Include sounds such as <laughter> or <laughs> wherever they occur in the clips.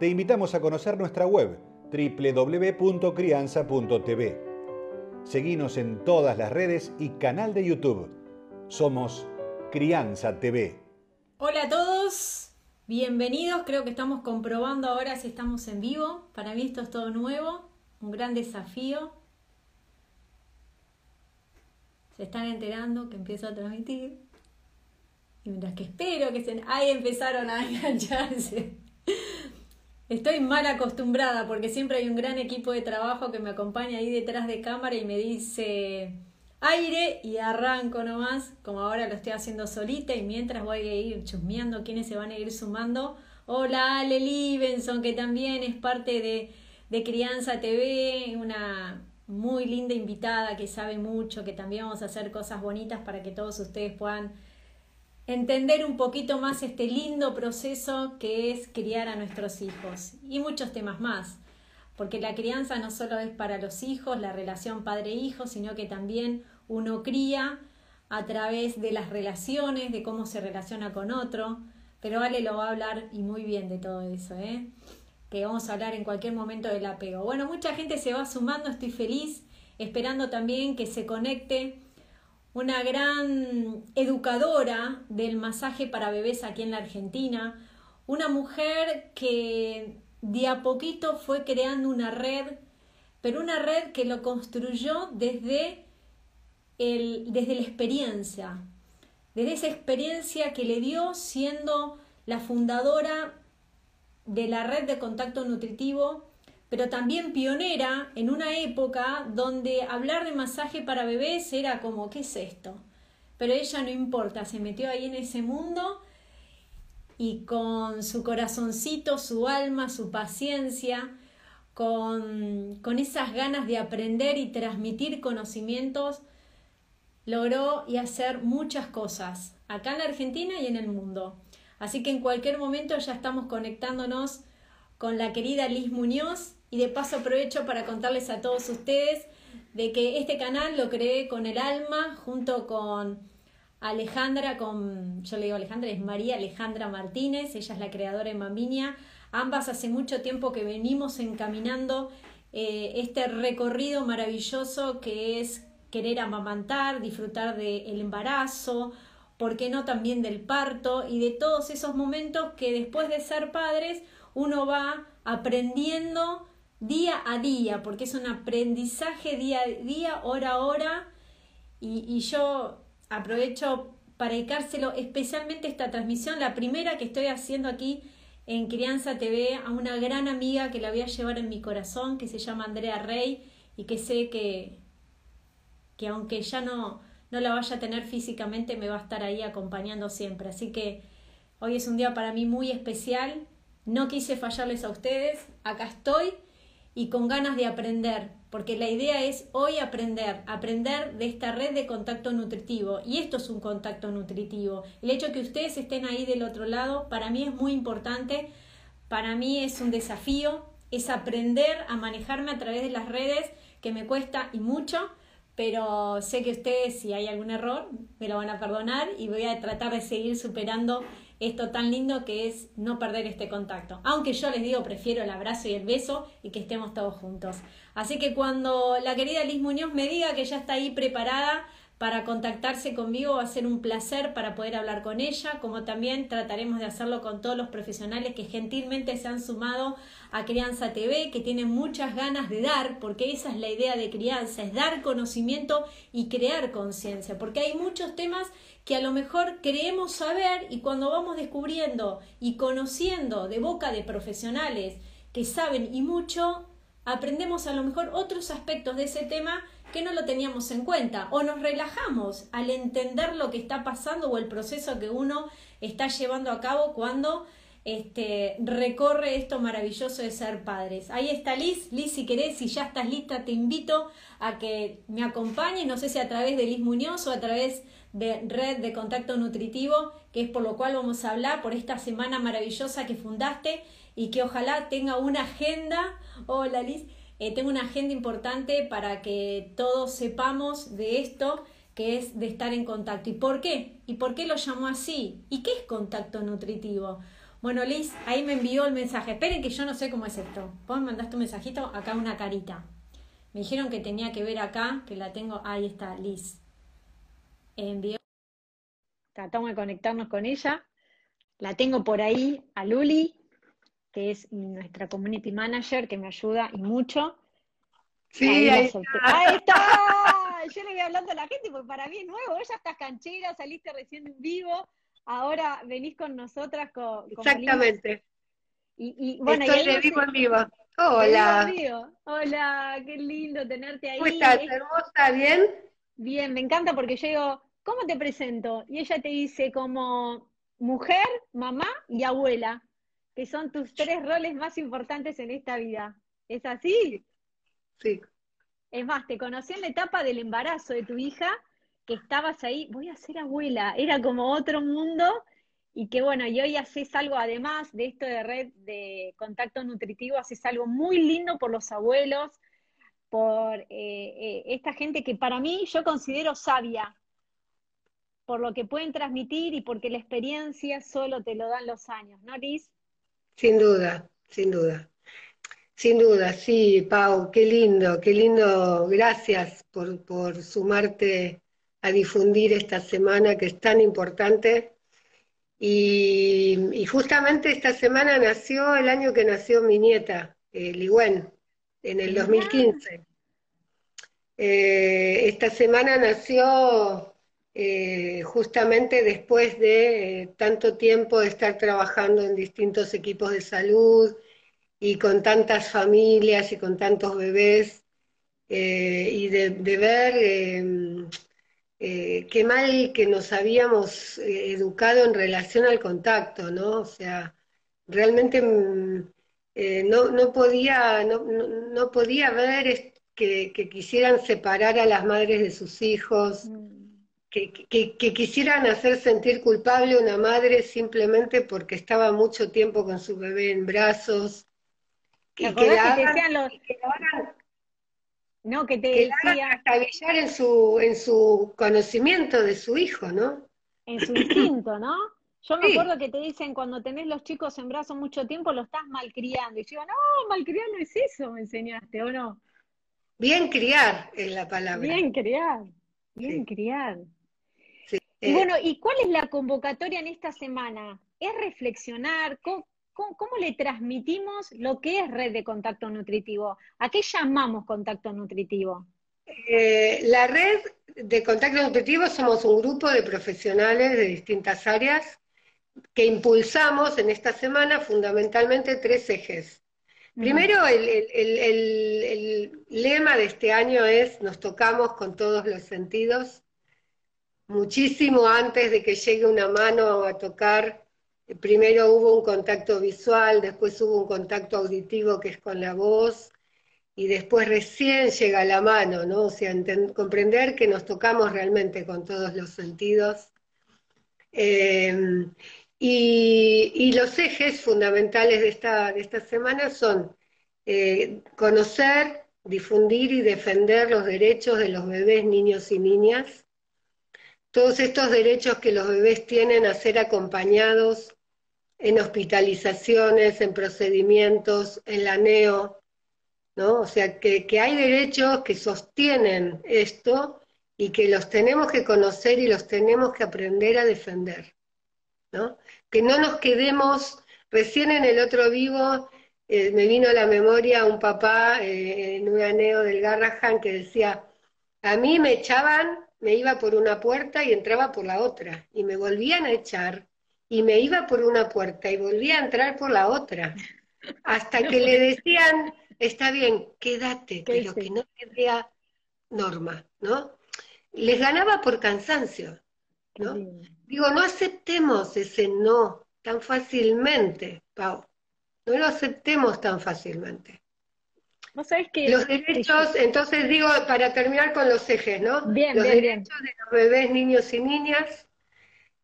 te invitamos a conocer nuestra web www.crianza.tv. Seguinos en todas las redes y canal de YouTube. Somos Crianza TV. Hola a todos, bienvenidos. Creo que estamos comprobando ahora si estamos en vivo. Para mí esto es todo nuevo, un gran desafío. Se están enterando que empiezo a transmitir. Y mientras que espero que se... Ahí empezaron a engancharse. Estoy mal acostumbrada porque siempre hay un gran equipo de trabajo que me acompaña ahí detrás de cámara y me dice aire y arranco nomás, como ahora lo estoy haciendo solita y mientras voy a ir chusmeando quiénes se van a ir sumando. Hola Ale Livenson, que también es parte de, de Crianza TV, una muy linda invitada que sabe mucho, que también vamos a hacer cosas bonitas para que todos ustedes puedan entender un poquito más este lindo proceso que es criar a nuestros hijos y muchos temas más, porque la crianza no solo es para los hijos, la relación padre-hijo, sino que también uno cría a través de las relaciones, de cómo se relaciona con otro, pero Ale lo va a hablar y muy bien de todo eso, ¿eh? que vamos a hablar en cualquier momento del apego. Bueno, mucha gente se va sumando, estoy feliz, esperando también que se conecte una gran educadora del masaje para bebés aquí en la Argentina, una mujer que de a poquito fue creando una red, pero una red que lo construyó desde, el, desde la experiencia, desde esa experiencia que le dio siendo la fundadora de la red de contacto nutritivo pero también pionera en una época donde hablar de masaje para bebés era como, ¿qué es esto? Pero ella no importa, se metió ahí en ese mundo y con su corazoncito, su alma, su paciencia, con, con esas ganas de aprender y transmitir conocimientos, logró y hacer muchas cosas, acá en la Argentina y en el mundo. Así que en cualquier momento ya estamos conectándonos con la querida Liz Muñoz, y de paso aprovecho para contarles a todos ustedes de que este canal lo creé con el alma junto con Alejandra, con, yo le digo Alejandra, es María Alejandra Martínez, ella es la creadora de Mambinia. Ambas hace mucho tiempo que venimos encaminando eh, este recorrido maravilloso que es querer amamantar, disfrutar del embarazo, ¿por qué no también del parto y de todos esos momentos que después de ser padres uno va aprendiendo día a día, porque es un aprendizaje día a día, hora a hora, y, yo aprovecho para dedicárselo especialmente esta transmisión, la primera que estoy haciendo aquí en Crianza TV, a una gran amiga que la voy a llevar en mi corazón, que se llama Andrea Rey, y que sé que, que aunque ya no, no la vaya a tener físicamente, me va a estar ahí acompañando siempre. Así que hoy es un día para mí muy especial. No quise fallarles a ustedes, acá estoy y con ganas de aprender, porque la idea es hoy aprender, aprender de esta red de contacto nutritivo. Y esto es un contacto nutritivo. El hecho que ustedes estén ahí del otro lado, para mí es muy importante, para mí es un desafío, es aprender a manejarme a través de las redes, que me cuesta y mucho, pero sé que ustedes, si hay algún error, me lo van a perdonar y voy a tratar de seguir superando esto tan lindo que es no perder este contacto. Aunque yo les digo, prefiero el abrazo y el beso y que estemos todos juntos. Así que cuando la querida Liz Muñoz me diga que ya está ahí preparada para contactarse conmigo, va a ser un placer para poder hablar con ella, como también trataremos de hacerlo con todos los profesionales que gentilmente se han sumado a Crianza TV, que tienen muchas ganas de dar, porque esa es la idea de crianza, es dar conocimiento y crear conciencia, porque hay muchos temas que a lo mejor creemos saber y cuando vamos descubriendo y conociendo de boca de profesionales que saben y mucho, aprendemos a lo mejor otros aspectos de ese tema que no lo teníamos en cuenta o nos relajamos al entender lo que está pasando o el proceso que uno está llevando a cabo cuando este, recorre esto maravilloso de ser padres. Ahí está Liz. Liz, si querés, si ya estás lista, te invito a que me acompañes, no sé si a través de Liz Muñoz o a través de Red de Contacto Nutritivo, que es por lo cual vamos a hablar por esta semana maravillosa que fundaste y que ojalá tenga una agenda. Hola Liz. Eh, tengo una agenda importante para que todos sepamos de esto que es de estar en contacto. ¿Y por qué? ¿Y por qué lo llamó así? ¿Y qué es contacto nutritivo? Bueno, Liz, ahí me envió el mensaje. Esperen que yo no sé cómo es esto. Vos me mandaste un mensajito, acá una carita. Me dijeron que tenía que ver acá, que la tengo. Ahí está, Liz. Envió. Tratamos de conectarnos con ella. La tengo por ahí a Luli, que es nuestra community manager, que me ayuda y mucho. Sí, ahí, está. ahí está. Yo le voy hablando a la gente, porque para mí es nuevo. Ella estás canchera, saliste recién en vivo ahora venís con nosotras con, Exactamente. Y, y, bueno, Estoy de vivo en vivo. Hola. Hola, qué lindo tenerte ahí. ¿Cómo estás, hermosa? ¿Bien? Bien, me encanta porque yo digo, ¿cómo te presento? Y ella te dice como mujer, mamá y abuela, que son tus tres roles más importantes en esta vida. ¿Es así? Sí. Es más, te conocí en la etapa del embarazo de tu hija que estabas ahí, voy a ser abuela, era como otro mundo y que bueno, y hoy haces algo además de esto de red de contacto nutritivo, haces algo muy lindo por los abuelos, por eh, eh, esta gente que para mí yo considero sabia, por lo que pueden transmitir y porque la experiencia solo te lo dan los años, ¿no, Liz? Sin duda, sin duda. Sin duda, sí, Pau, qué lindo, qué lindo. Gracias por, por sumarte a difundir esta semana que es tan importante. Y, justamente esta semana nació el año que nació mi nieta, eh, Ligüen, en el 2015. Eh, esta semana nació eh, justamente después de eh, tanto tiempo de estar trabajando en distintos equipos de salud y con tantas familias y con tantos bebés y de, ver eh, qué mal que nos habíamos eh, educado en relación al contacto, ¿no? O sea, realmente mm, eh, no, podía, no, podía ver que, quisieran separar a las madres de sus hijos, mm. Que, quisieran hacer sentir culpable a una madre simplemente porque estaba mucho tiempo con su bebé en brazos. Y que, la los... No, que te decía... en su, en su conocimiento de su hijo, ¿no? En su instinto, ¿no? Yo me acuerdo que te dicen cuando tenés los chicos en brazos mucho tiempo lo estás malcriando. Y yo no, malcriar no es eso, me enseñaste, ¿o no? Bien criar es la palabra. Bien criar, bien criar. Y eh, bueno, ¿y cuál es la convocatoria en esta semana? ¿Es reflexionar? ¿Cómo, ¿Cómo, le transmitimos lo que es red de contacto nutritivo? ¿A qué llamamos contacto nutritivo? Eh, la red de contacto nutritivo somos un grupo de profesionales de distintas áreas que impulsamos en esta semana fundamentalmente tres ejes. Primero, el, el, lema de este año es nos tocamos con todos los sentidos, muchísimo antes de que llegue una mano a tocar primero hubo un contacto visual, después hubo un contacto auditivo que es con la voz, y después recién llega la mano, ¿no? O sea, comprender que nos tocamos realmente con todos los sentidos. Eh, y, los ejes fundamentales de esta, de esta semana son eh, conocer, difundir y defender los derechos de los bebés, niños y niñas, todos estos derechos que los bebés tienen a ser acompañados en hospitalizaciones, en procedimientos, en la neo, ¿no? O sea, que, hay derechos que sostienen esto y que los tenemos que conocer y los tenemos que aprender a defender, ¿no? Que no nos quedemos, recién en el otro vivo eh, me vino a la memoria un papá eh, en un aneo del Garrahan que decía, a mí me echaban, me iba por una puerta y entraba por la otra, y me volvían a echar y me iba por una puerta y volvía a entrar por la otra, hasta que le decían, está bien, quédate, pero que no te vea norma, ¿no? Les ganaba por cansancio, ¿no? Digo, no aceptemos ese no, tan fácilmente, Pau. No lo aceptemos tan fácilmente. ¿Vos sabés que los derechos, entonces digo, para terminar con los ejes, ¿no? Bien, los derechos de los bebés, niños y niñas,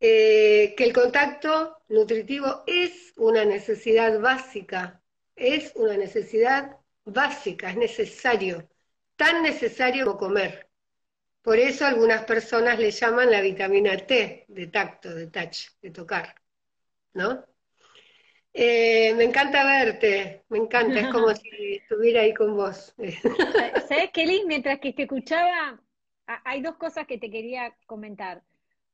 eh, que el contacto nutritivo es una necesidad básica, es una necesidad básica, es necesario, tan necesario como comer. Por eso algunas personas le llaman la vitamina T de tacto, de touch, de tocar, ¿no? Eh, me encanta verte, me encanta, es como <laughs> si estuviera ahí con vos. <laughs> ¿Sabes, <laughs> Kelly? Mientras que te escuchaba, hay dos cosas que te quería comentar.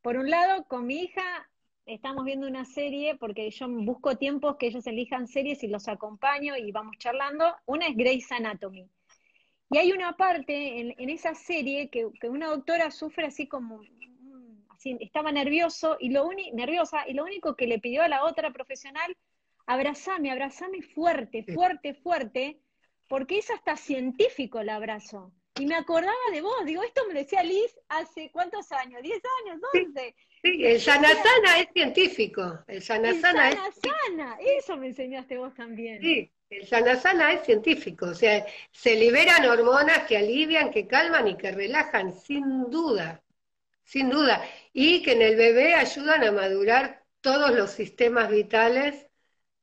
Por un lado, con mi hija estamos viendo una serie, porque yo busco tiempos que ellos elijan series y los acompaño y vamos charlando. Una es Grey's Anatomy. Y hay una parte en, esa serie que, una doctora sufre así como, así, estaba nervioso y lo nerviosa y lo único que le pidió a la otra profesional, abrazame, abrazame fuerte, fuerte, fuerte, porque es hasta científico el abrazo. Y me acordaba de vos, digo, esto me decía Liz hace cuántos años, ¿10 años, 11. Sí, el sanasana es científico, el sanasana, el sanasana, eso me enseñaste vos también. Sí, el sanasana es científico, o sea, se liberan hormonas que alivian, que calman y que relajan, sin duda, sin duda, y que en el bebé ayudan a madurar todos los sistemas vitales,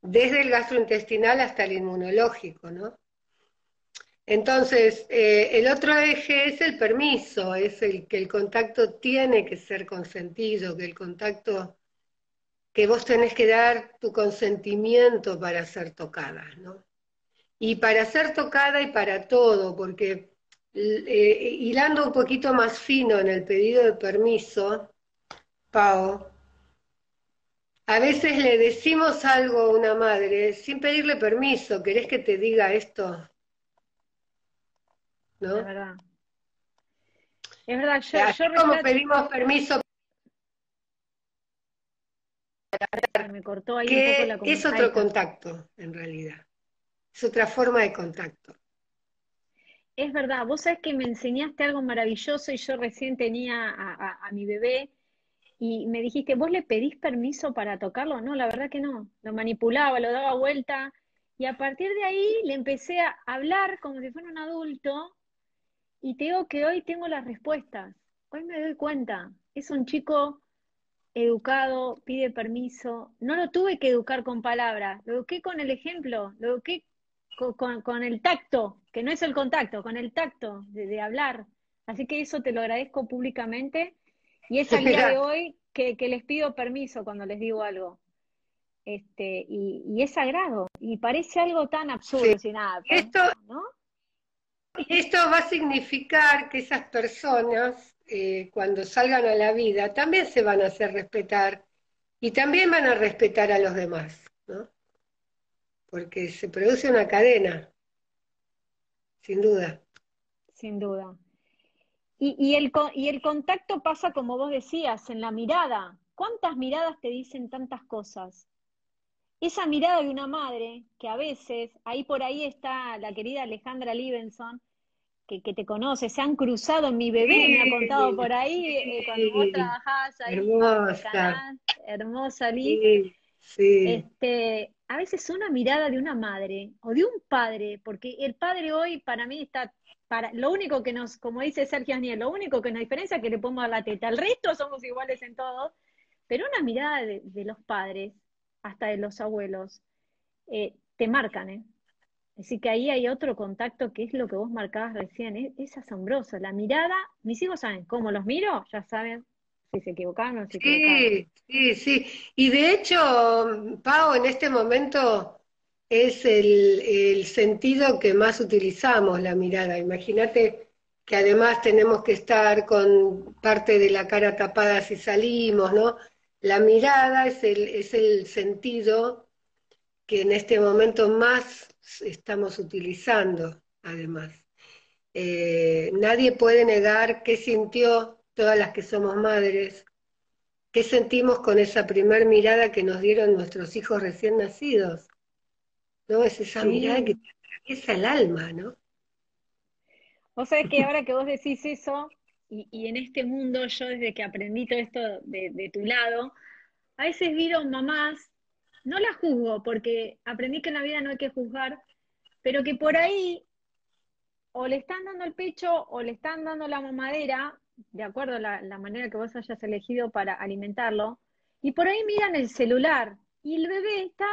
desde el gastrointestinal hasta el inmunológico, ¿no? Entonces, eh, el otro eje es el permiso, es el que el contacto tiene que ser consentido, que el contacto que vos tenés que dar tu consentimiento para ser tocada, ¿no? Y para ser tocada y para todo, porque eh, hilando un poquito más fino en el pedido de permiso, Pau, a veces le decimos algo a una madre sin pedirle permiso, ¿querés que te diga esto? ¿No? Es verdad. Es verdad, yo, yo como pedimos permiso me cortó ahí es otro contacto, en realidad. Es otra forma de contacto. Es verdad, vos sabés que me enseñaste algo maravilloso y yo recién tenía a, mi bebé y me dijiste, ¿vos le pedís permiso para tocarlo? No, la verdad que no. Lo manipulaba, lo daba vuelta y a partir de ahí le empecé a hablar como si fuera un adulto y te digo que hoy tengo las respuestas. Hoy me doy cuenta. Es un chico educado, pide permiso. No lo tuve que educar con palabras, lo eduqué con el ejemplo, lo eduqué con, el tacto, que no es el contacto, con el tacto de, hablar. Así que eso te lo agradezco públicamente. Y es el día de hoy que, les pido permiso cuando les digo algo. Este, y, es sagrado. Y parece algo tan absurdo, sin nada. Esto, ¿no? esto va a significar que esas personas eh, cuando salgan a la vida, también se van a hacer respetar y también van a respetar a los demás, ¿no? Porque se produce una cadena, sin duda. Sin duda. Y, el, y el contacto pasa como vos decías, en la mirada. ¿Cuántas miradas te dicen tantas cosas? Esa mirada de una madre, que a veces, ahí por ahí está la querida Alejandra Libenson, que, te conoce, se han cruzado, en mi bebé me ha contado por ahí, eh, cuando vos trabajás ahí hermosa, hermosa Liz. Este, a veces una mirada de una madre o de un padre, porque el padre hoy para mí está, para, lo único que nos, como dice Sergio Aniel, lo único que nos diferencia es que le pongo la teta, el resto somos iguales en todo, pero una mirada de, los padres, hasta de los abuelos, eh, te marcan, ¿eh? Así que ahí hay otro contacto que es lo que vos marcabas recién, es, asombroso. La mirada, mis hijos saben cómo los miro, ya saben si se equivocaron o no se sí, Sí, sí, Y de hecho, Pau, en este momento es el, el sentido que más utilizamos, la mirada. Imagínate que además tenemos que estar con parte de la cara tapada si salimos, ¿no? La mirada es el, es el sentido que en este momento más estamos utilizando, además. Eh, nadie puede negar qué sintió todas las que somos madres, qué sentimos con esa primer mirada que nos dieron nuestros hijos recién nacidos. ¿No? Es esa mirada que te atraviesa el alma, ¿no? Vos sabés que ahora que vos decís eso, y, en este mundo yo desde que aprendí todo esto de, de tu lado, a veces vieron mamás no la juzgo, porque aprendí que en la vida no hay que juzgar, pero que por ahí o le están dando el pecho o le están dando la mamadera, de acuerdo a la, manera que vos hayas elegido para alimentarlo, y por ahí miran el celular y el bebé está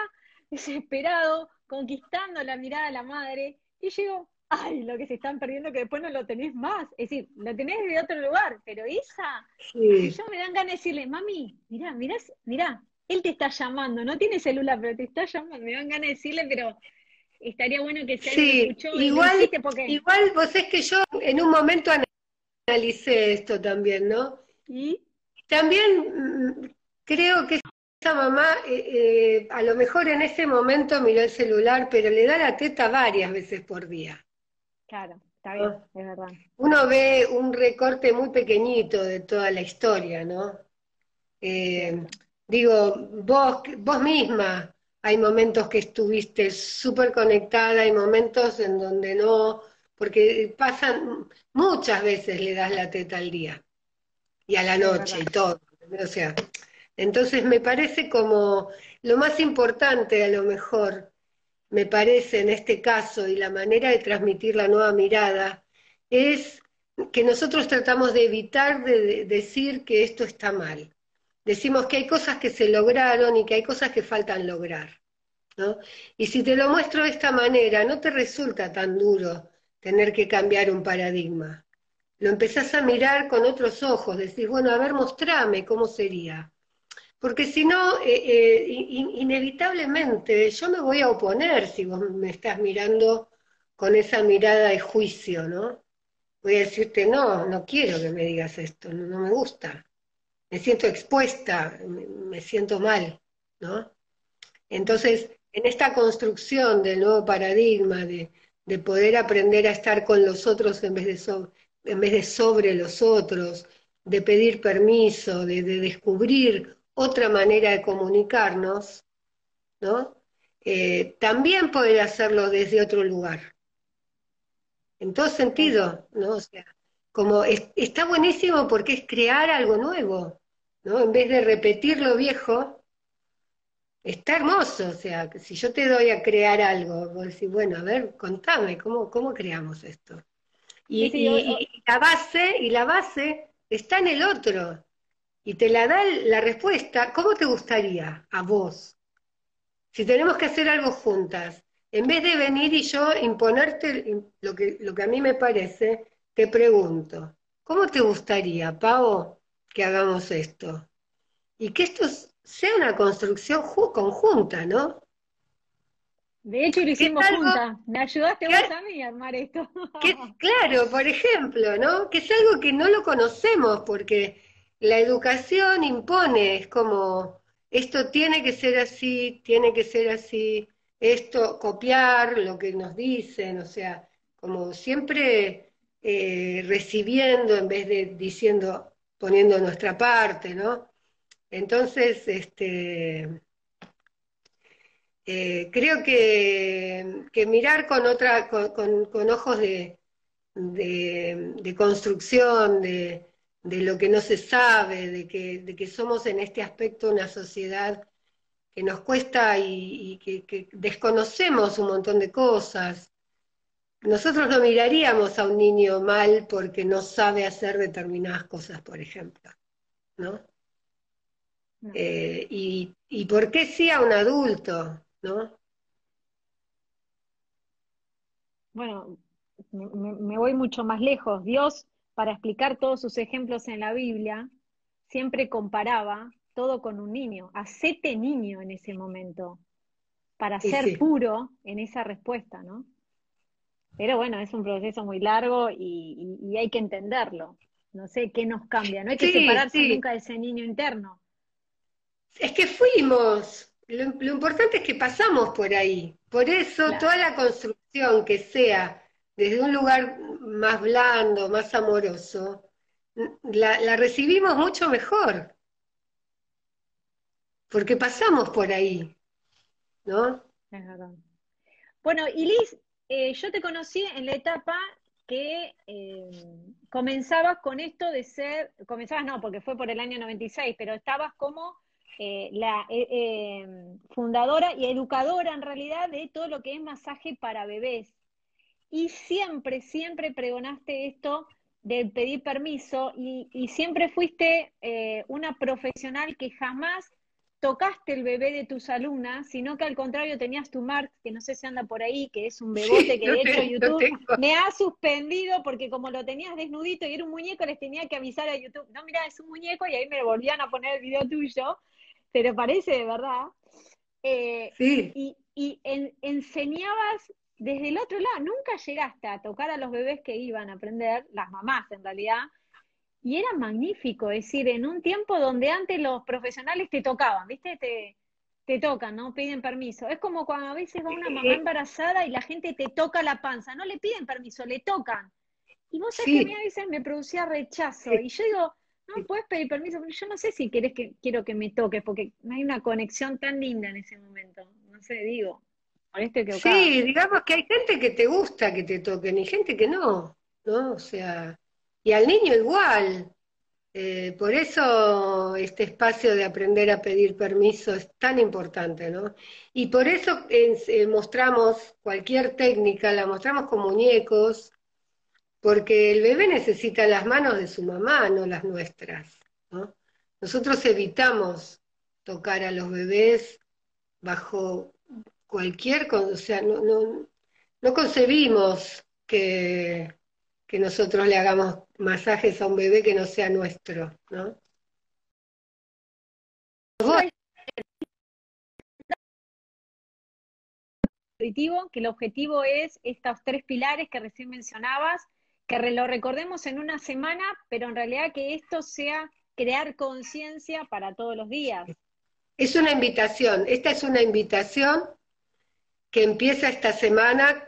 desesperado, conquistando la mirada de la madre, y digo, ay, lo que se están perdiendo que después no lo tenés más. Es decir, lo tenés de otro lugar, pero esa, yo me dan ganas de decirle, mami, mirá, mirá, mirá, él te está llamando, no tiene celular, pero te está llamando, me dan ganas de decirle, pero estaría bueno que se sí, escuchó igual, igual vos es que yo en un momento analicé esto también, ¿no? Y también mm, creo que esa mamá eh, eh, a lo mejor en ese momento miró el celular, pero le da la teta varias veces por día. Claro, está bien, es verdad. Uno ve un recorte muy pequeñito de toda la historia, ¿no? Eh, digo, vos, vos misma, hay momentos que estuviste súper conectada, hay momentos en donde no, porque pasan, muchas veces le das la teta al día y a la noche y todo. O sea, entonces me parece como lo más importante a lo mejor, me parece en este caso, y la manera de transmitir la nueva mirada, es que nosotros tratamos de evitar de decir que esto está mal decimos que hay cosas que se lograron y que hay cosas que faltan lograr. ¿no? Y si te lo muestro de esta manera, no te resulta tan duro tener que cambiar un paradigma. Lo empezás a mirar con otros ojos, decís, bueno, a ver, mostrame cómo sería. Porque si no, eh, eh, inevitablemente yo me voy a oponer si vos me estás mirando con esa mirada de juicio, ¿no? Voy a decirte, no, no quiero que me digas esto, no me gusta me siento expuesta, me, siento mal, ¿no? Entonces, en esta construcción del nuevo paradigma, de, poder aprender a estar con los otros en vez de, en vez de sobre los otros, de pedir permiso, de, descubrir otra manera de comunicarnos, ¿no? Eh, también poder hacerlo desde otro lugar. En todo sentido, ¿no? O sea, como está buenísimo porque es crear algo nuevo, ¿no? En vez de repetir lo viejo, está hermoso, o sea, si yo te doy a crear algo, vos decís, bueno, a ver, contame, ¿cómo, cómo creamos esto? Y, la base, y la base está en el otro, y te la da la respuesta, ¿cómo te gustaría a vos? Si tenemos que hacer algo juntas, en vez de venir y yo imponerte lo que, lo que a mí me parece, te pregunto, ¿cómo te gustaría, Pau, que hagamos esto? Y que esto sea una construcción conjunta, ¿no? De hecho, lo hicimos juntas. Me ayudaste vos a mí a armar esto. claro, por ejemplo, ¿no? Que es algo que no lo conocemos porque la educación impone, es como, esto tiene que ser así, tiene que ser así, esto, copiar lo que nos dicen, o sea, como siempre eh, recibiendo en vez de diciendo, poniendo nuestra parte, ¿no? Entonces, este, eh, creo que, mirar con otra, con, ojos de, de, construcción, de, lo que no se sabe, de que, de que somos en este aspecto una sociedad que nos cuesta y, que, desconocemos un montón de cosas, nosotros no miraríamos a un niño mal porque no sabe hacer determinadas cosas, por ejemplo, ¿no? Eh, y, por qué sí a un adulto, ¿no? Bueno, me, voy mucho más lejos. Dios, para explicar todos sus ejemplos en la Biblia, siempre comparaba todo con un niño. Hacete niño en ese momento, para ser puro en esa respuesta, ¿no? Pero bueno, es un proceso muy largo y, hay que entenderlo. No sé qué nos cambia, no hay que separarse nunca de ese niño interno. Es que fuimos, lo, importante es que pasamos por ahí. Por eso toda la construcción que sea desde un lugar más blando, más amoroso, la, recibimos mucho mejor. Porque pasamos por ahí, ¿no? Bueno, y Liz, eh, yo te conocí en la etapa que eh, comenzabas con esto de ser, comenzabas no, porque fue por el año 96, pero estabas como eh, la fundadora y educadora en realidad de todo lo que es masaje para bebés. Y siempre, siempre pregonaste esto de pedir permiso y, y siempre fuiste una profesional que jamás tocaste el bebé de tus alumnas, sino que al contrario tenías tu Mark, que no sé si anda por ahí, que es un bebote que de hecho YouTube me ha suspendido porque como lo tenías desnudito y era un muñeco, les tenía que avisar a YouTube, no, mira, es un muñeco y ahí me volvían a poner el video tuyo, pero parece de verdad. Eh, sí. Y, y enseñabas desde el otro lado, nunca llegaste a tocar a los bebés que iban a aprender, las mamás en realidad, y era magnífico, es decir, en un tiempo donde antes los profesionales te tocaban, ¿viste? Te, te tocan, ¿no? Piden permiso. Es como cuando a veces va una mamá embarazada y la gente te toca la panza, no le piden permiso, le tocan. Y vos sabés que a mí a veces me producía rechazo. Y yo digo, no puedes pedir permiso, pero yo no sé si querés que quiero que me toques, porque no hay una conexión tan linda en ese momento. No sé, digo. Sí, digamos que hay gente que te gusta que te toquen y gente que no, ¿no? O sea, y al niño igual. Eh, por eso este espacio de aprender a pedir permiso es tan importante, ¿no? Y por eso eh, mostramos cualquier técnica, la mostramos con muñecos, porque el bebé necesita las manos de su mamá, no las nuestras, ¿no? Nosotros evitamos tocar a los bebés bajo cualquier, o sea, no, no, no concebimos que que nosotros le hagamos masajes a un bebé que no sea nuestro, ¿no? que el objetivo es estos tres pilares que recién mencionabas, que lo recordemos en una semana, pero en realidad que esto sea crear conciencia para todos los días. Es una invitación, esta es una invitación que empieza esta semana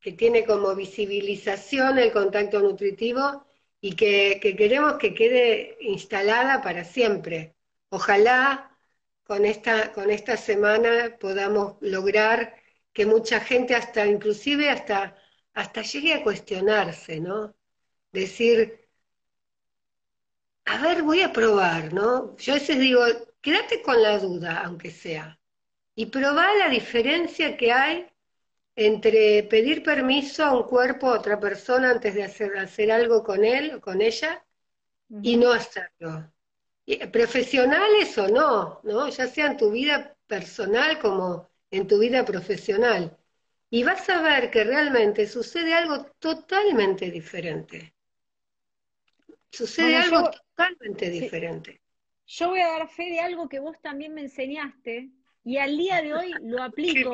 que tiene como visibilización el contacto nutritivo y que, queremos que quede instalada para siempre. Ojalá con esta, con esta semana podamos lograr que mucha gente, hasta inclusive hasta, hasta llegue a cuestionarse, ¿no? Decir, a ver, voy a probar, ¿no? Yo a veces digo, quédate con la duda, aunque sea, y probá la diferencia que hay entre pedir permiso a un cuerpo, a otra persona, antes de hacer, hacer algo con él o con ella, y no hacerlo. Profesionales o no, ¿no? Ya sea en tu vida personal como en tu vida profesional. Y vas a ver que realmente sucede algo totalmente diferente. Sucede algo totalmente diferente. Yo voy a dar fe de algo que vos también me enseñaste, y al día de hoy lo aplico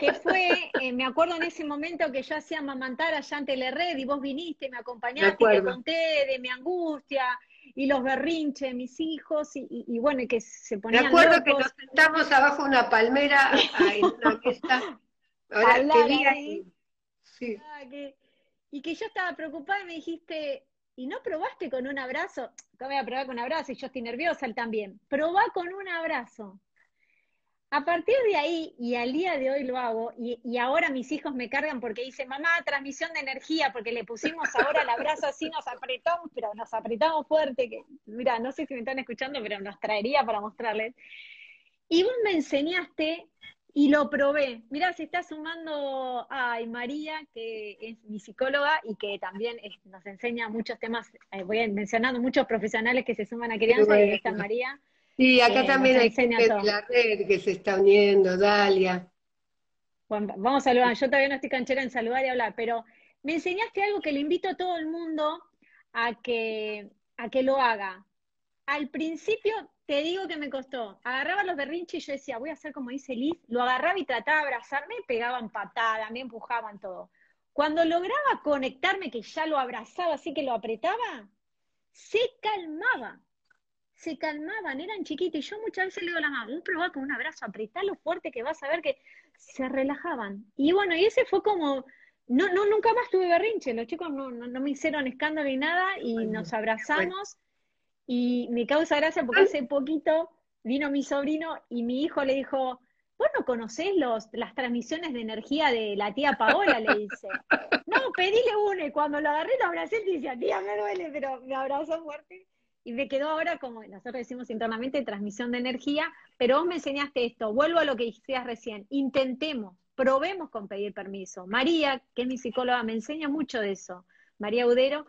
que fue, eh, me acuerdo en ese momento que yo hacía mamantar allá ante la red y vos viniste, me acompañaste, me te conté de mi angustia y los berrinches de mis hijos y, bueno, y que se ponían Me acuerdo que nos sentamos abajo una palmera en una mesa. ahí. Sí. Ah, y que yo estaba preocupada y me dijiste, ¿y no probaste con un abrazo? ¿Cómo voy a probar con un abrazo? Y yo estoy nerviosa, él también. Probá con un abrazo. A partir de ahí, y al día de hoy lo hago, y, ahora mis hijos me cargan porque dicen, mamá, transmisión de energía, porque le pusimos ahora el abrazo así, nos apretamos, pero nos apretamos fuerte, que mira, no sé si me están escuchando, pero nos traería para mostrarles. Y vos me enseñaste y lo probé. Mira, se está sumando ay, María, que es mi psicóloga y que también nos enseña muchos temas, eh, voy mencionando muchos profesionales que se suman a crianza, y está María. Sí, acá también hay gente de la red que se está uniendo, Dalia. Bueno, vamos a saludar, yo todavía no estoy canchera en saludar y hablar, pero me enseñaste algo que le invito a todo el mundo a que, a que lo haga. Al principio te digo que me costó. Agarraba los berrinches y yo decía, voy a hacer como dice Liz, lo agarraba y trataba de abrazarme, pegaban patadas, me empujaban todo. Cuando lograba conectarme, que ya lo abrazaba, así que lo apretaba, se calmaba se calmaban, eran chiquitos. Y yo muchas veces le digo a la mamá, un probá con un abrazo, apretalo fuerte que vas a ver que se relajaban. Y bueno, y ese fue como, no, no, nunca más tuve berrinche, los chicos no, no, me hicieron escándalo ni nada y nos abrazamos. Y me causa gracia porque hace poquito vino mi sobrino y mi hijo le dijo, ¿vos no conocés los, las transmisiones de energía de la tía Paola? Le dice. <laughs> No, pedile uno. Y cuando lo agarré, lo abracé y decía, tía, me duele, pero me abrazó fuerte. y me quedó ahora como nosotros decimos internamente transmisión de energía, pero vos me enseñaste esto, vuelvo a lo que decías recién, intentemos, probemos con pedir permiso. María, que es mi psicóloga, me enseña mucho de eso, María Udero,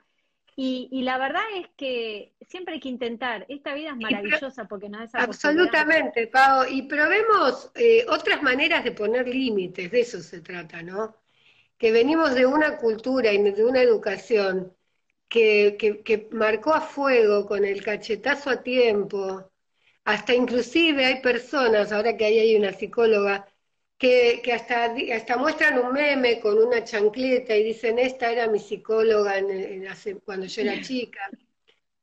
y, la verdad es que siempre hay que intentar. Esta vida es maravillosa porque no es Absolutamente, Pau. Y probemos eh, otras maneras de poner límites, de eso se trata, ¿no? Que venimos de una cultura y de una educación que, que marcó a fuego con el cachetazo a tiempo. Hasta inclusive hay personas, ahora que ahí hay una psicóloga, que, hasta, hasta muestran un meme con una chancleta y dicen, esta era mi psicóloga cuando yo era chica.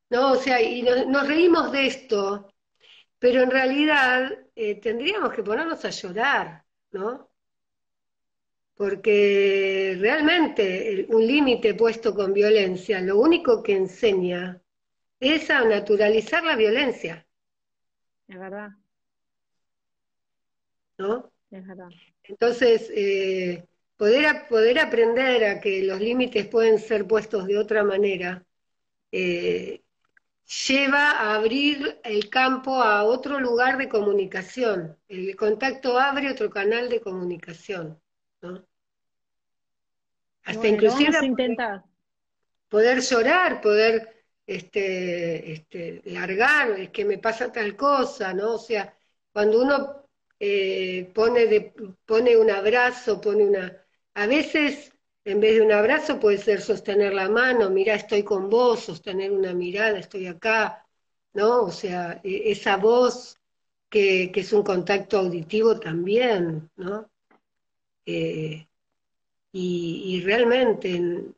¿No? O sea, y nos, reímos de esto, pero en realidad eh, tendríamos que ponernos a llorar, ¿no? Porque realmente un límite puesto con violencia lo único que enseña es a naturalizar la violencia. Es verdad. ¿No? Entonces, eh, poder, poder aprender a que los límites pueden ser puestos de otra manera, eh, lleva a abrir el campo a otro lugar de comunicación. El contacto abre otro canal de comunicación, ¿no? Hasta inclusive intentar. Poder, llorar, poder este, este, largar, es que me pasa tal cosa, ¿no? O sea, cuando uno eh, pone, de, pone un abrazo, pone una... A veces, en vez de un abrazo, puede ser sostener la mano, mira, estoy con vos, sostener una mirada, estoy acá, ¿no? O sea, e, esa voz que, es un contacto auditivo también, ¿no? Eh, y, realmente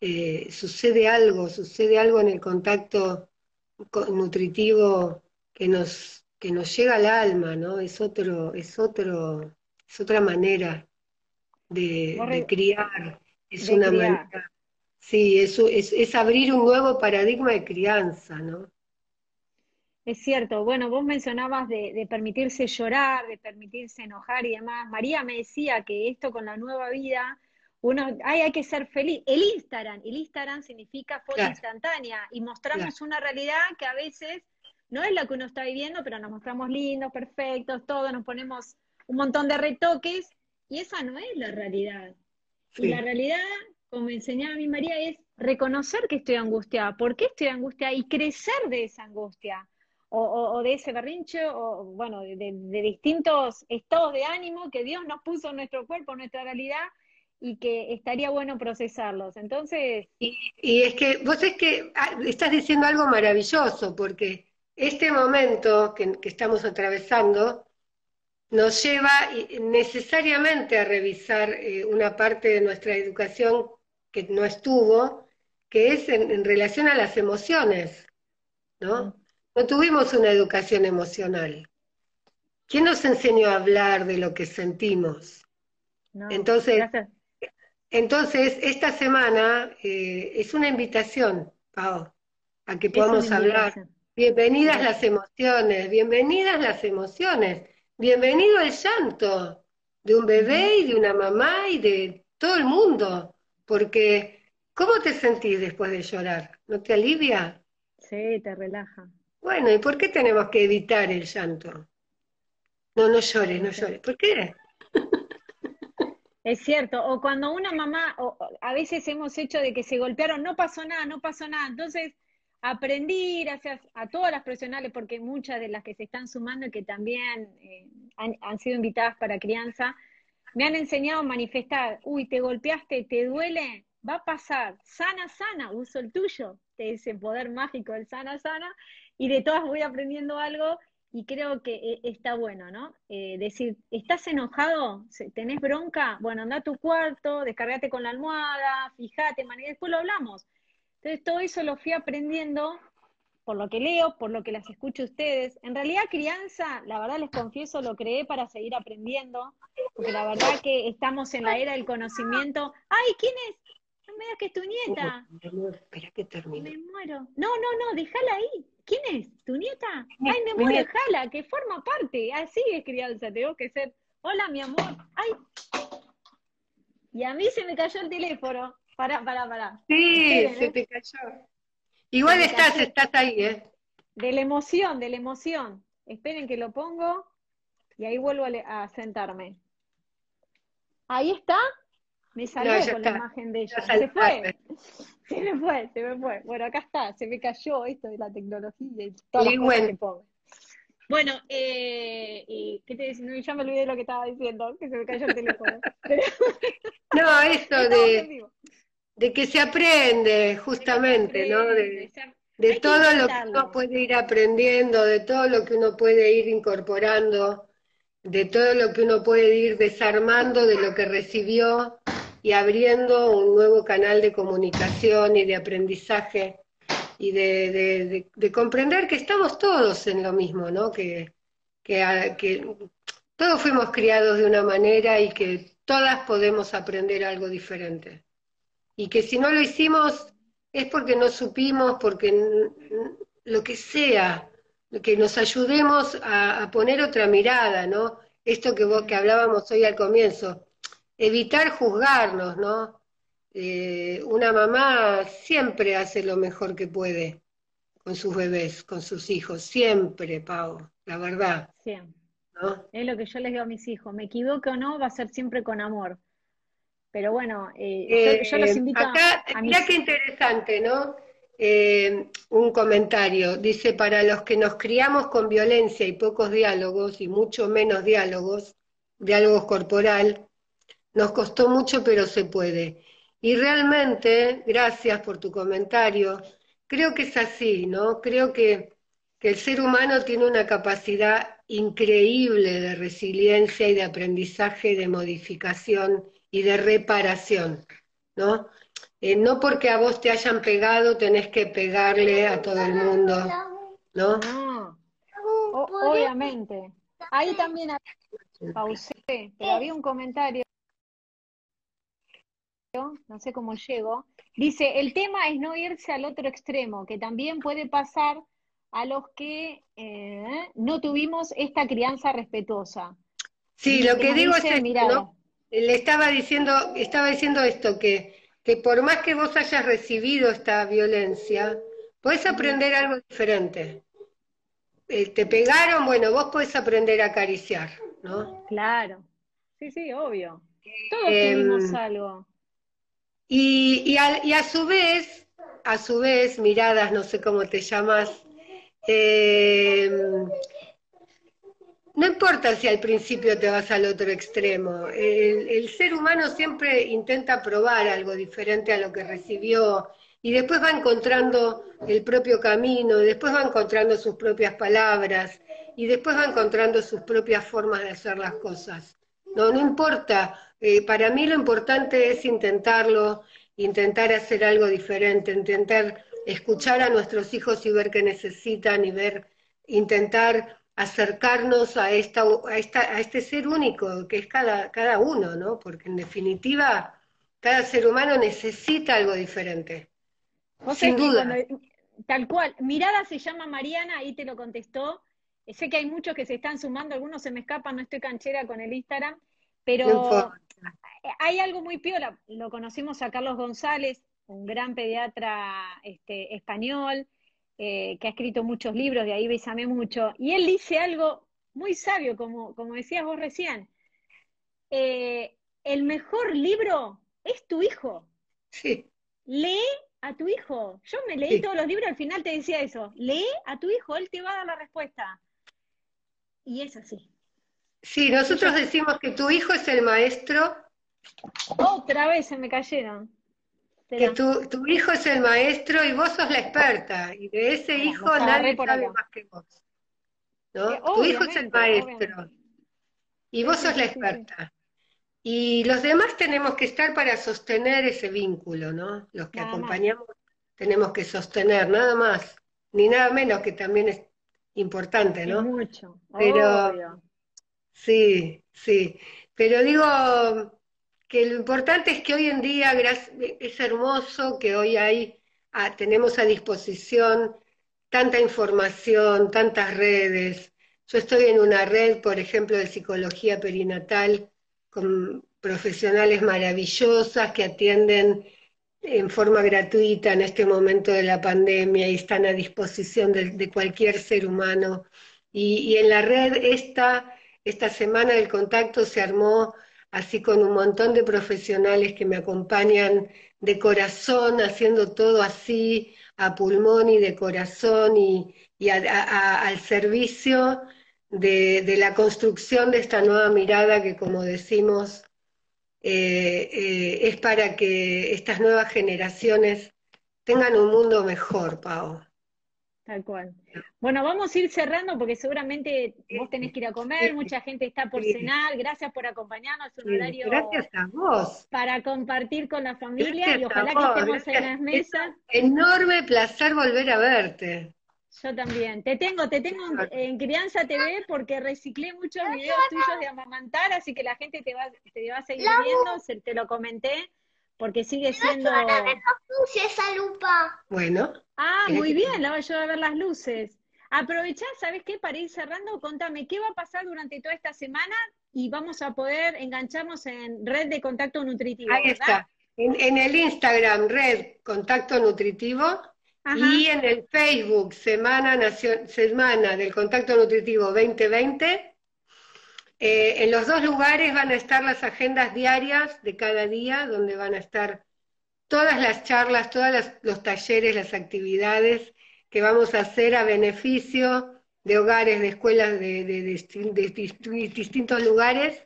eh, sucede algo, sucede algo en el contacto nutritivo que nos que nos llega al alma, ¿no? Es otro, es otro, es otra manera de, criar, es una manera, sí, es, es, abrir un nuevo paradigma de crianza, ¿no? Es cierto, bueno, vos mencionabas de, permitirse llorar, de permitirse enojar y demás. María me decía que esto con la nueva vida, uno, hay, hay que ser feliz. El Instagram, el Instagram significa foto instantánea y mostramos una realidad que a veces no es lo que uno está viviendo, pero nos mostramos lindos, perfectos, todos nos ponemos un montón de retoques y esa no es la realidad. Y la realidad, como enseñaba mi María, es reconocer que estoy angustiada, por qué estoy angustiada y crecer de esa angustia. O, de ese berrinche, o bueno, de, distintos estados de ánimo que Dios nos puso en nuestro cuerpo, en nuestra realidad, y que estaría bueno procesarlos. Entonces... Y, y es que vos es que ah, estás diciendo algo maravilloso, porque este momento que, estamos atravesando nos lleva necesariamente a revisar eh, una parte de nuestra educación que no estuvo, que es en, relación a las emociones, ¿no? No tuvimos una educación emocional. ¿Quién nos enseñó a hablar de lo que sentimos? entonces, entonces, esta semana eh, es una invitación, Pau, a que podamos hablar Bienvenidas las emociones, bienvenidas las emociones, bienvenido el llanto de un bebé y de una mamá y de todo el mundo, porque ¿cómo te sentís después de llorar? ¿No te alivia? Sí, te relaja. Bueno, ¿y por qué tenemos que evitar el llanto? No, no llores, no llores. ¿Por qué? Es cierto, o cuando una mamá, o a veces hemos hecho de que se golpearon, no pasó nada, no pasó nada, entonces aprendí gracias a todas las profesionales, porque muchas de las que se están sumando y que también eh, han, sido invitadas para crianza, me han enseñado a manifestar, uy, te golpeaste, te duele, va a pasar, sana, sana, uso el tuyo, ese poder mágico del sana, sana, y de todas voy aprendiendo algo y creo que eh, está bueno, ¿no? Eh, decir, ¿estás enojado? ¿Tenés bronca? Bueno, anda a tu cuarto, descargate con la almohada, fíjate, después lo hablamos entonces todo eso lo fui aprendiendo por lo que leo, por lo que las escucho ustedes. En realidad crianza, la verdad les confieso, lo creé para seguir aprendiendo, porque la verdad que estamos en la era del conocimiento. ¡Ay, quién es! No me digas que es tu nieta. espera que termine. Me muero. No, no, no, déjala ahí. ¿Quién es? ¿Tu nieta? Ay, me muero, déjala, que forma parte. Así es crianza, tengo que ser. Hola, mi amor. Ay. Y a mí se me cayó el teléfono. Pará, pará, pará. Sí, se te cayó. Igual estás, estás ahí, ¿eh? De la emoción, de la emoción. Esperen que lo pongo y ahí vuelvo a, sentarme. Ahí está. Me salió con la imagen de ella. Se fue. <laughs> Se me fue, se me fue. Bueno, acá está. Se me cayó esto de la tecnología y todo bueno, eh, y ¿qué te decía? No, ya me olvidé de lo que estaba diciendo, que se me cayó el teléfono. <laughs> no, eso <laughs> de, de, que se aprende, justamente, ¿no? De, de todo lo que uno puede ir aprendiendo, de todo lo que uno puede ir incorporando, de todo lo que uno puede ir desarmando de lo que recibió y abriendo un nuevo canal de comunicación y de aprendizaje y de, comprender que estamos todos en lo mismo, ¿no? Que, que, todos fuimos criados de una manera y que todas podemos aprender algo diferente. Y que si no lo hicimos es porque no supimos, porque lo que sea, que nos ayudemos a, poner otra mirada, ¿no? Esto que, que hablábamos hoy al comienzo, evitar juzgarnos, ¿no? Eh, una mamá siempre hace lo mejor que puede con sus bebés, con sus hijos, siempre, Pau, la verdad. Siempre. Es lo que yo les digo a mis hijos, me equivoco o no, va a ser siempre con amor. Pero bueno, eh, yo, los eh, invito acá, a... Mira qué interesante, ¿no? un comentario, dice, para los que nos criamos con violencia y pocos diálogos, y mucho menos diálogos, diálogos corporal, nos costó mucho, pero se puede. Y realmente, gracias por tu comentario, creo que es así, ¿no? Creo que, el ser humano tiene una capacidad increíble de resiliencia y de aprendizaje, de modificación y de reparación, ¿no? Eh, no porque a vos te hayan pegado tenés que pegarle a todo el mundo, ¿no? No, obviamente. Ahí también pausé, pero había un comentario no sé cómo llego, dice, el tema es no irse al otro extremo, que también puede pasar a los que eh, no tuvimos esta crianza respetuosa. Sí, lo que digo es esto, Le estaba diciendo, estaba diciendo esto, que, que por más que vos hayas recibido esta violencia, podés aprender algo diferente. Eh, te pegaron, bueno, vos podés aprender a acariciar, ¿no? Claro, sí, sí, obvio. Todos tuvimos algo. Y, a, su vez, a su vez, miradas, no sé cómo te llamas, eh, no importa si al principio te vas al otro extremo, el, ser humano siempre intenta probar algo diferente a lo que recibió y después va encontrando el propio camino, después va encontrando sus propias palabras y después va encontrando sus propias formas de hacer las cosas. No, no importa. Eh, para mí lo importante es intentarlo, intentar hacer algo diferente, intentar escuchar a nuestros hijos y ver qué necesitan y ver, intentar acercarnos a, esta, a, esta, a este ser único que es cada, cada uno, ¿no? Porque en definitiva, cada ser humano necesita algo diferente. Sin duda. tal cual. Mirada se llama Mariana, ahí te lo contestó. Sé que hay muchos que se están sumando, algunos se me escapan, no estoy canchera con el Instagram, pero hay algo muy piola. Lo conocimos a Carlos González, un gran pediatra este, español, eh, que ha escrito muchos libros, de ahí besame mucho, y él dice algo muy sabio, como, como decías vos recién. Eh, el mejor libro es tu hijo. Sí. Lee a tu hijo. Yo me leí todos los libros, al final te decía eso. Lee a tu hijo, él te va a dar la respuesta. Y es así. Sí, nosotros decimos que tu hijo es el maestro. Otra vez se me cayeron. Que tu, tu, hijo es el maestro y vos sos la experta. Y de ese hijo nadie sabe más que vos. ¿no? tu hijo es el maestro. Y vos sos la experta. Y los demás tenemos que estar para sostener ese vínculo, ¿no? Los que acompañamos tenemos que sostener, nada más, ni nada menos, que también es importante, ¿no? mucho. Pero, Sí, sí. Pero digo que lo importante es que hoy en día es hermoso que hoy hay, ah, tenemos a disposición tanta información, tantas redes. Yo estoy en una red, por ejemplo, de psicología perinatal con profesionales maravillosas que atienden en forma gratuita en este momento de la pandemia y están a disposición de, cualquier ser humano. Y, en la red esta, esta semana del contacto se armó así con un montón de profesionales que me acompañan de corazón, haciendo todo así a pulmón y de corazón y, al servicio de, la construcción de esta nueva mirada que, como decimos, eh, eh, es para que estas nuevas generaciones tengan un mundo mejor, Pau. Tal cual. Bueno, vamos a ir cerrando porque seguramente vos tenés que ir a comer, mucha gente está por cenar. Gracias por acompañarnos, es un horario Gracias a vos. para compartir con la familia y ojalá que estemos en las mesas. Enorme placer volver a verte. Yo también. Te tengo, te tengo en, Crianza TV porque reciclé muchos videos tuyos de amamantar, así que la gente te va, te va a seguir viendo, se, te lo comenté, porque sigue siendo... esa lupa. Bueno. Ah, muy bien, la voy a ayudar a ver las luces. Aprovechá, ¿sabes qué? Para ir cerrando, contame, ¿qué va a pasar durante toda esta semana? Y vamos a poder engancharnos en Red de Contacto Nutritivo. Ahí está. En, en el Instagram, Red Contacto Nutritivo, y en el Facebook, Semana, Semana del Contacto Nutritivo 2020, eh, en los dos lugares van a estar las agendas diarias de cada día, donde van a estar todas las charlas, todos los talleres, las actividades que vamos a hacer a beneficio de hogares, de escuelas de, de distintos lugares.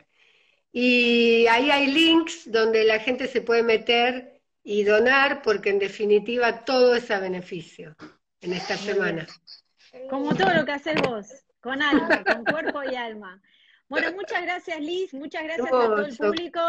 Y ahí hay links donde la gente se puede meter y donar, porque en definitiva todo es a beneficio en esta semana. Como todo lo que haces vos, con alma, con cuerpo y alma. Bueno, muchas gracias Liz, muchas gracias a todo el público.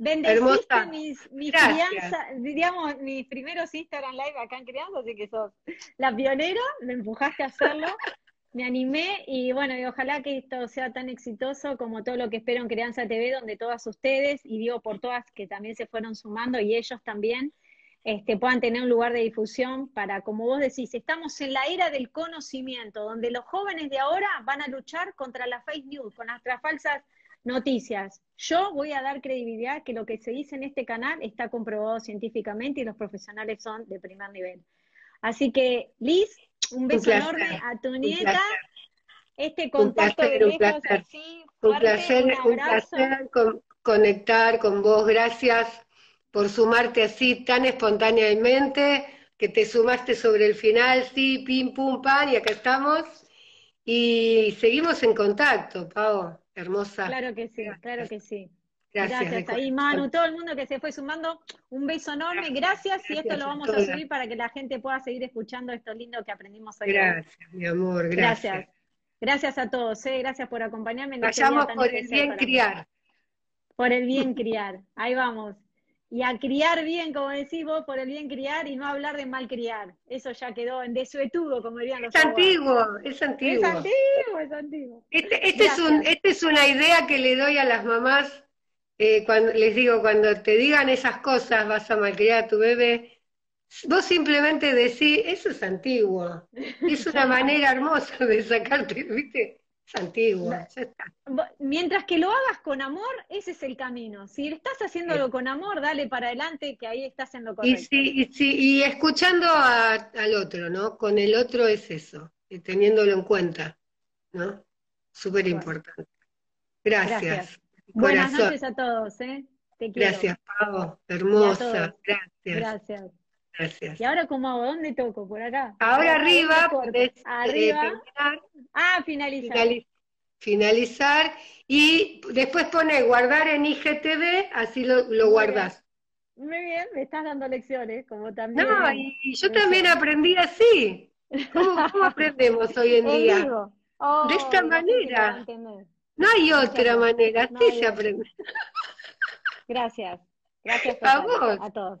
Bendeciste mis, mis crianzas, digamos, mis primeros Instagram Live acá en Crianza, así que sos la pionera, me empujaste a hacerlo <laughs> me animé y bueno, y ojalá que esto sea tan exitoso como todo lo que espero en Crianza TV, donde todas ustedes, y digo por todas que también se fueron sumando y ellos también, este, puedan tener un lugar de difusión para, como vos decís, estamos en la era del conocimiento, donde los jóvenes de ahora van a luchar contra la fake news, con nuestras falsas noticias. Yo voy a dar credibilidad que lo que se dice en este canal está comprobado científicamente y los profesionales son de primer nivel. Así que, Liz, un beso enorme a tu nieta. Este contacto de lejos así, un placer, un, placer conectar con vos. Gracias por sumarte así tan espontáneamente, que te sumaste sobre el final, sí, pim, pum, pan, y acá estamos. Y seguimos en contacto, Pau, hermosa. Claro que sí, claro que sí. Gracias, Gracias ahí, Manu, todo el mundo que se fue sumando, un beso enorme, gracias, y esto lo vamos a subir para que la gente pueda seguir escuchando esto lindo que aprendimos hoy. Gracias, mi amor, gracias. Gracias, a todos, ¿eh? gracias por acompañarme. Vayamos por el bien criar. Por el bien criar, ahí vamos. Y a criar bien, como decís vos, por el bien criar y no hablar de mal criar. Eso ya quedó en desuetudo, como dirían los Es antiguo, es antiguo. Es antiguo, es antiguo. Este, este es un, este es una idea que le doy a las mamás eh, cuando les digo, cuando te digan esas cosas, vas a malcriar a tu bebé, vos simplemente decís, eso es antiguo. Es una <laughs> manera hermosa de sacarte, ¿viste? Es antiguo. Mientras que lo hagas con amor, ese es el camino. Si estás haciéndolo con amor, dale para adelante, que ahí estás en lo correcto. Y, y, y escuchando al otro, ¿no? Con el otro es eso, teniéndolo en cuenta, ¿no? Súper importante. Gracias. Buenas noches a todos, ¿eh? Te quiero. Gracias, Pau, hermosa, gracias. Gracias. Gracias. ¿Y ahora cómo hago? ¿Dónde toco? ¿Por acá? Ahora arriba, arriba. ah, finalizar. finalizar y después pone guardar en IGTV, así lo, lo guardas. Muy bien, me estás dando lecciones, como también. No, y yo también aprendí así. ¿Cómo, cómo aprendemos hoy en <laughs> día? de esta manera. No hay otra manera, así se aprende. Gracias. <laughs> Gracias a, vos. a todos.